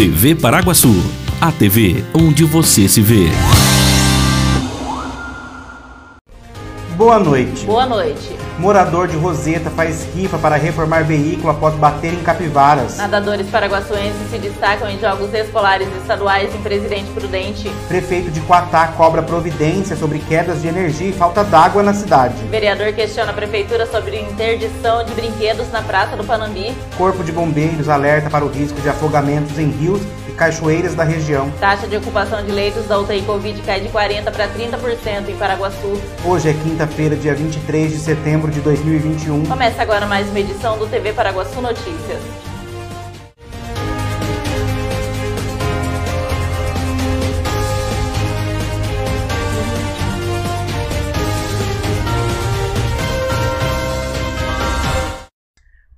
TV Paraguaçu, a TV onde você se vê. Boa noite. Boa noite. Morador de Roseta faz rifa para reformar veículo após bater em capivaras. Nadadores paraguaçuenses se destacam em jogos escolares estaduais em Presidente Prudente. Prefeito de Quatá cobra providência sobre quedas de energia e falta d'água na cidade. Vereador questiona a prefeitura sobre interdição de brinquedos na Praça do Panambi. Corpo de Bombeiros alerta para o risco de afogamentos em rios cachoeiras da região. Taxa de ocupação de leitos da UTI Covid cai de 40% para 30% em Paraguaçu. Hoje é quinta-feira, dia 23 de setembro de 2021. Começa agora mais uma edição do TV Paraguaçu Notícias.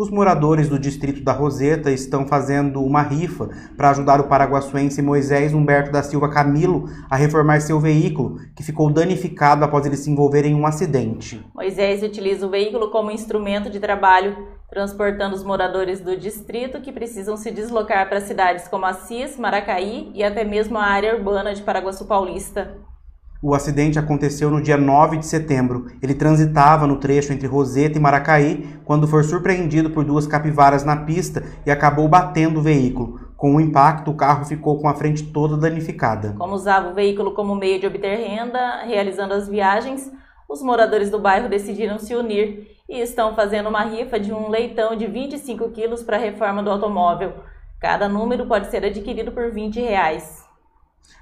Os moradores do distrito da Roseta estão fazendo uma rifa para ajudar o paraguaçuense Moisés Humberto da Silva Camilo a reformar seu veículo, que ficou danificado após ele se envolver em um acidente. Moisés utiliza o veículo como instrumento de trabalho, transportando os moradores do distrito que precisam se deslocar para cidades como Assis, Maracaí e até mesmo a área urbana de Paraguaçu Paulista. O acidente aconteceu no dia 9 de setembro. Ele transitava no trecho entre Roseta e Maracaí quando foi surpreendido por duas capivaras na pista e acabou batendo o veículo. Com o impacto, o carro ficou com a frente toda danificada. Como usava o veículo como meio de obter renda, realizando as viagens, os moradores do bairro decidiram se unir e estão fazendo uma rifa de um leitão de 25 quilos para a reforma do automóvel. Cada número pode ser adquirido por 20 reais.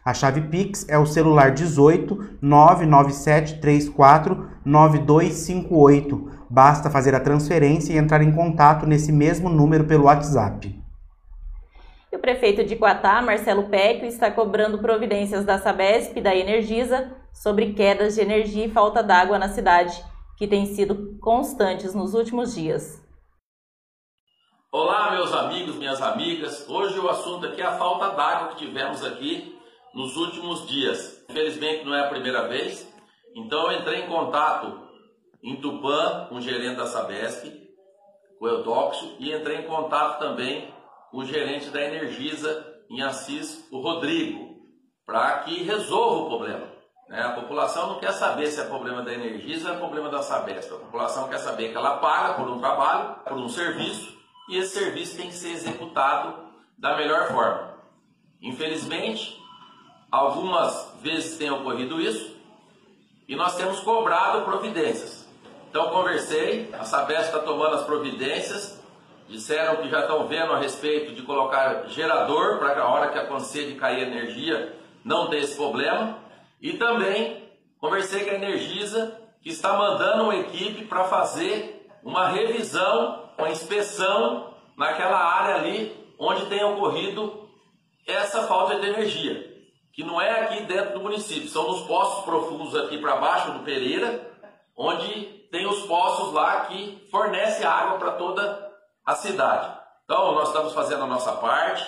A chave Pix é o celular 18 997 34 9258. Basta fazer a transferência e entrar em contato nesse mesmo número pelo WhatsApp. E o prefeito de Quatá, Marcelo Pecchio, está cobrando providências da Sabesp e da Energisa sobre quedas de energia e falta d'água na cidade, que têm sido constantes nos últimos dias. Olá, meus amigos, minhas amigas. Hoje o assunto aqui é a falta d'água que tivemos aqui nos últimos dias. Infelizmente não é a primeira vez, então eu entrei em contato em Tupã com o gerente da Sabesp, o Eudóxio, e entrei em contato também com o gerente da Energisa em Assis, o Rodrigo, para que resolva o problema. Né? A população não quer saber se é problema da Energisa ou é problema da Sabesp. A população quer saber que ela paga por um trabalho, por um serviço, e esse serviço tem que ser executado da melhor forma. Infelizmente, Algumas vezes tem ocorrido isso e nós temos cobrado providências. Então conversei, a Sabesp está tomando as providências, disseram que já estão vendo a respeito de colocar gerador para a hora que acontecer de cair energia não ter esse problema. E também conversei com a Energisa, que está mandando uma equipe para fazer uma revisão, uma inspeção naquela área ali onde tem ocorrido essa falta de energia que não é aqui dentro do município, são nos poços profundos aqui para baixo do Pereira, onde tem os poços lá que fornecem água para toda a cidade. Então, nós estamos fazendo a nossa parte.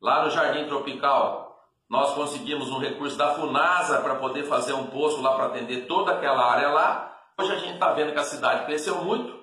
Lá no Jardim Tropical, nós conseguimos um recurso da FUNASA para poder fazer um poço lá para atender toda aquela área lá. Hoje a gente está vendo que a cidade cresceu muito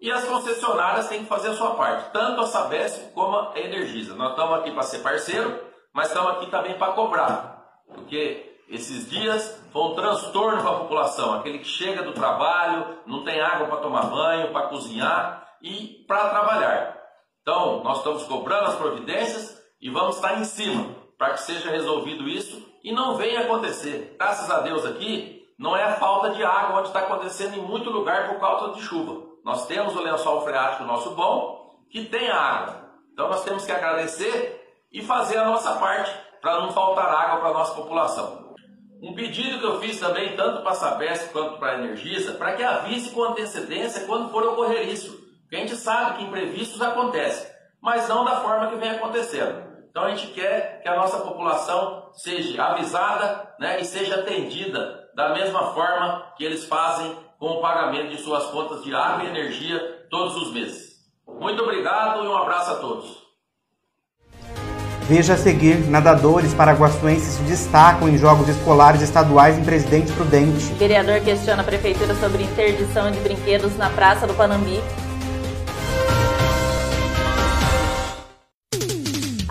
e as concessionárias têm que fazer a sua parte, tanto a Sabesp como a Energisa. Nós estamos aqui para ser parceiro, mas estamos aqui também para cobrar, porque esses dias foi um transtorno para a população, aquele que chega do trabalho, não tem água para tomar banho, para cozinhar e para trabalhar. Então, nós estamos cobrando as providências e vamos estar em cima para que seja resolvido isso e não venha acontecer. Graças a Deus aqui, não é a falta de água onde está acontecendo em muito lugar por causa de chuva. Nós temos o lençol freático nosso bom, que tem água. Então nós temos que agradecer e fazer a nossa parte para não faltar água para a nossa população. Um pedido que eu fiz também, tanto para a Sabesp quanto para a Energisa, para que avise com antecedência quando for ocorrer isso. Porque a gente sabe que imprevistos acontecem, mas não da forma que vem acontecendo. Então a gente quer que a nossa população seja avisada né, e seja atendida da mesma forma que eles fazem com o pagamento de suas contas de água e energia todos os meses. Muito obrigado e um abraço a todos. Veja a seguir: nadadores paraguaçuenses se destacam em jogos escolares estaduais em Presidente Prudente. Vereador questiona a prefeitura sobre interdição de brinquedos na Praça do Panambi.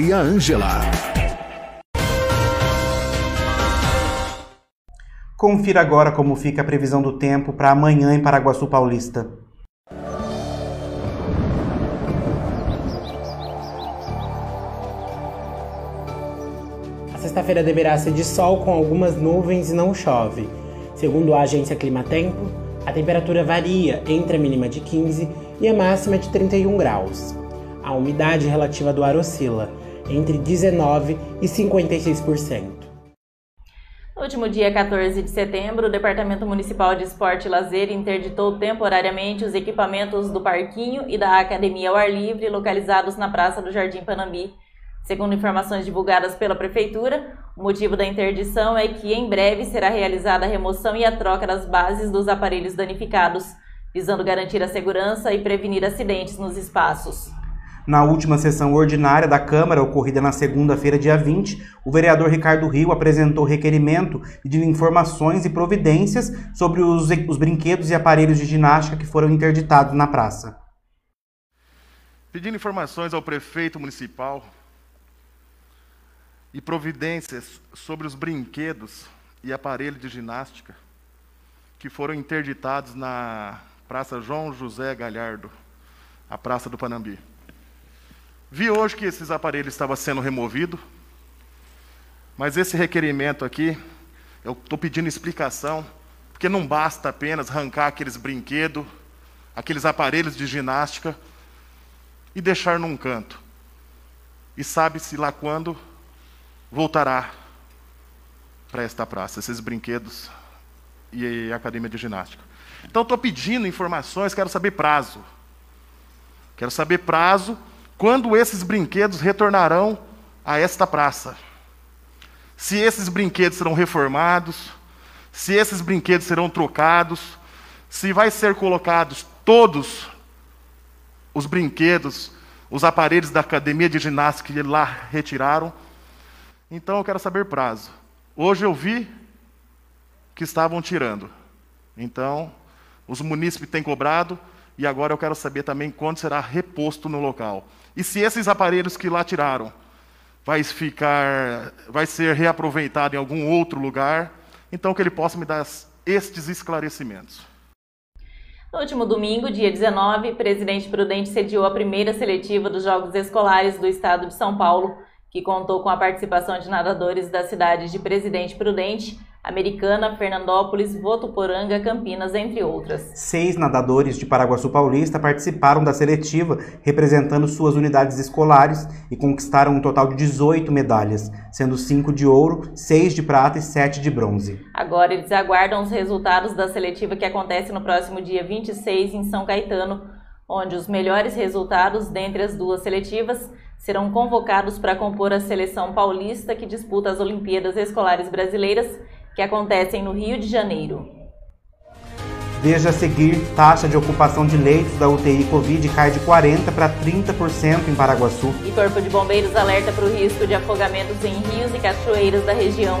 Maria Ângela. Confira agora como fica a previsão do tempo para amanhã em Paraguaçu Paulista. A sexta-feira deverá ser de sol com algumas nuvens e não chove. Segundo a agência Climatempo, a temperatura varia entre a mínima de 15 e a máxima de 31 graus. A umidade relativa do ar oscila entre 19% e 56%. No último dia 14 de setembro, o Departamento Municipal de Esporte e Lazer interditou temporariamente os equipamentos do Parquinho e da Academia ao Ar Livre localizados na Praça do Jardim Panambi. Segundo informações divulgadas pela Prefeitura, o motivo da interdição é que em breve será realizada a remoção e a troca das bases dos aparelhos danificados, visando garantir a segurança e prevenir acidentes nos espaços. Na última sessão ordinária da Câmara, ocorrida na segunda-feira, dia 20, o vereador Ricardo Rio apresentou requerimento pedindo informações e providências sobre os, os brinquedos e aparelhos de ginástica que foram interditados na praça. Pedindo informações ao prefeito municipal e providências sobre os brinquedos e aparelhos de ginástica que foram interditados na Praça João José Galhardo, a Praça do Panambi. Vi hoje que esses aparelhos estavam sendo removidos, mas esse requerimento aqui, eu estou pedindo explicação, porque não basta apenas arrancar aqueles brinquedos, aqueles aparelhos de ginástica e deixar num canto. E sabe-se lá quando voltará para esta praça, esses brinquedos e a academia de ginástica. Então, estou pedindo informações, quero saber prazo. Quero saber prazo quando esses brinquedos retornarão a esta praça. Se esses brinquedos serão reformados, se esses brinquedos serão trocados, se vai ser colocados todos os brinquedos, os aparelhos da academia de ginástica que lá retiraram. Então eu quero saber prazo. Hoje eu vi que estavam tirando. Então, os munícipes têm cobrado e agora eu quero saber também quando será reposto no local. E se esses aparelhos que lá tiraram vai ficar, vai ser reaproveitado em algum outro lugar, então que ele possa me dar estes esclarecimentos. No último domingo, dia 19, Presidente Prudente sediou a primeira seletiva dos Jogos Escolares do Estado de São Paulo, que contou com a participação de nadadores das cidades de Presidente Prudente, Americana, Fernandópolis, Votuporanga, Campinas, entre outras. Seis nadadores de Paraguaçu Paulista participaram da seletiva representando suas unidades escolares e conquistaram um total de 18 medalhas, sendo cinco de ouro, seis de prata e sete de bronze. Agora eles aguardam os resultados da seletiva que acontece no próximo dia 26 em São Caetano, onde os melhores resultados dentre as duas seletivas serão convocados para compor a seleção paulista que disputa as Olimpíadas Escolares Brasileiras que acontecem no Rio de Janeiro. Veja a seguir, taxa de ocupação de leitos da UTI Covid cai de 40% para 30% em Paraguaçu. E Corpo de Bombeiros alerta para o risco de afogamentos em rios e cachoeiras da região.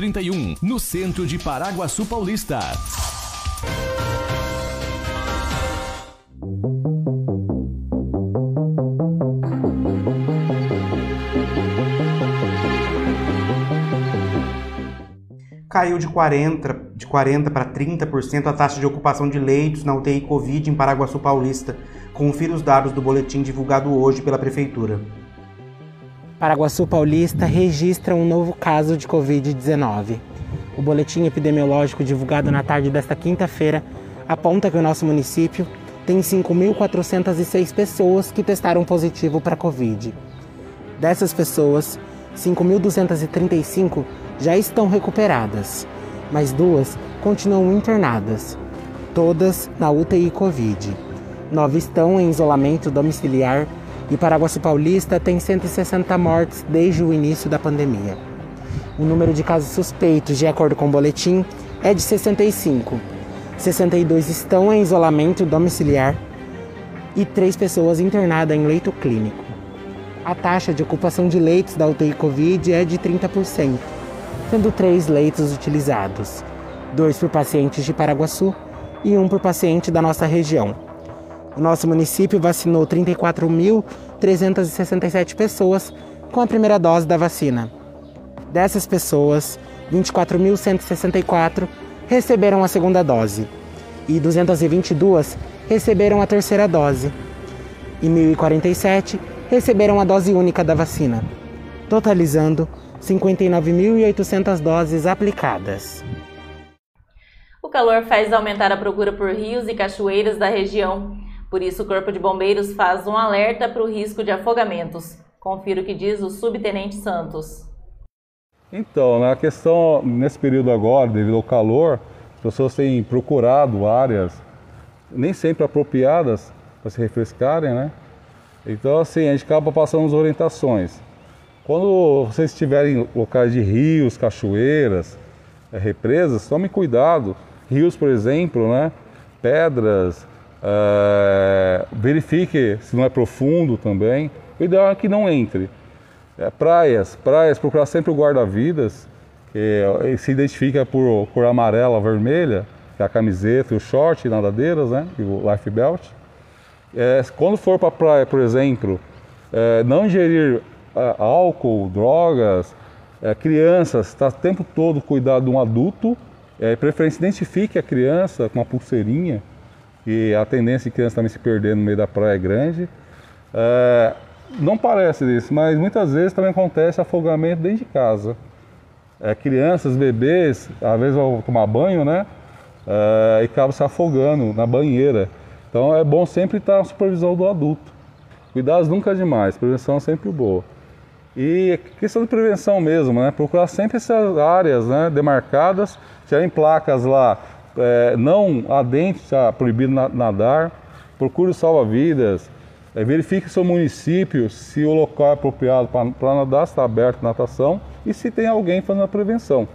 31, no centro de Paraguaçu Paulista. Caiu de 40, de 40 para 30% a taxa de ocupação de leitos na UTI Covid em Paraguaçu Paulista. Confira os dados do boletim divulgado hoje pela Prefeitura. Paraguaçu Paulista registra um novo caso de Covid-19. O boletim epidemiológico divulgado na tarde desta quinta-feira aponta que o nosso município tem 5.406 pessoas que testaram positivo para Covid. Dessas pessoas, 5.235 já estão recuperadas, mas duas continuam internadas, todas na UTI Covid. Nove estão em isolamento domiciliar e Paraguaçu Paulista tem 160 mortes desde o início da pandemia. O número de casos suspeitos, de acordo com o boletim, é de 65. 62 estão em isolamento domiciliar e três pessoas internadas em leito clínico. A taxa de ocupação de leitos da UTI Covid é de 30%, sendo três leitos utilizados, dois por pacientes de Paraguaçu e um por paciente da nossa região. O nosso município vacinou 34.367 pessoas com a primeira dose da vacina. Dessas pessoas, 24.164 receberam a segunda dose e 222 receberam a terceira dose e 1.047 receberam a dose única da vacina, totalizando 59.800 doses aplicadas. O calor faz aumentar a procura por rios e cachoeiras da região. Por isso, o Corpo de Bombeiros faz um alerta para o risco de afogamentos. Confira o que diz o subtenente Santos. Então, na questão, nesse período agora, devido ao calor, As pessoas têm procurado áreas nem sempre apropriadas para se refrescarem, né? Então, assim, a gente acaba passando as orientações. Quando vocês estiverem locais de rios, cachoeiras, é, represas, tome cuidado. Rios, por exemplo, né? Pedras, é, verifique se não é profundo também. O ideal é que não entre. É, praias, praias, procurar sempre o guarda-vidas, que se identifica por cor amarela, vermelha, que é a camiseta, o short, nadadeiras, né? E o life belt. É, quando for para a praia, por exemplo, é, não ingerir álcool, drogas, crianças, está o tempo todo cuidado de um adulto, é, preferência identifique a criança com uma pulseirinha, e a tendência de criança também se perder no meio da praia é grande. É, não parece isso, mas muitas vezes também acontece afogamento dentro de casa. É, crianças, bebês, às vezes vão tomar banho, né? É, e acabam se afogando na banheira. Então é bom sempre estar na supervisão do adulto. Cuidados nunca é demais, prevenção é sempre boa. E questão de prevenção mesmo, né? Procurar sempre essas áreas né, demarcadas, tiverem placas lá, é, não adentro, está proibido nadar, procure salva-vidas, é, verifique seu município se o local é apropriado para nadar, se está aberto natação e se tem alguém fazendo a prevenção.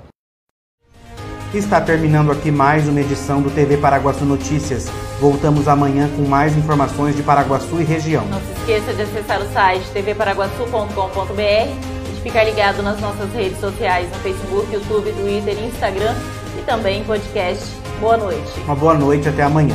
Está terminando aqui mais uma edição do TV Paraguaçu Notícias. Voltamos amanhã com mais informações de Paraguaçu e região. Não se esqueça de acessar o site tvparaguaçu.com.br e de ficar ligado nas nossas redes sociais no Facebook, YouTube, Twitter e Instagram e também em podcast. Boa noite. Uma boa noite, até amanhã.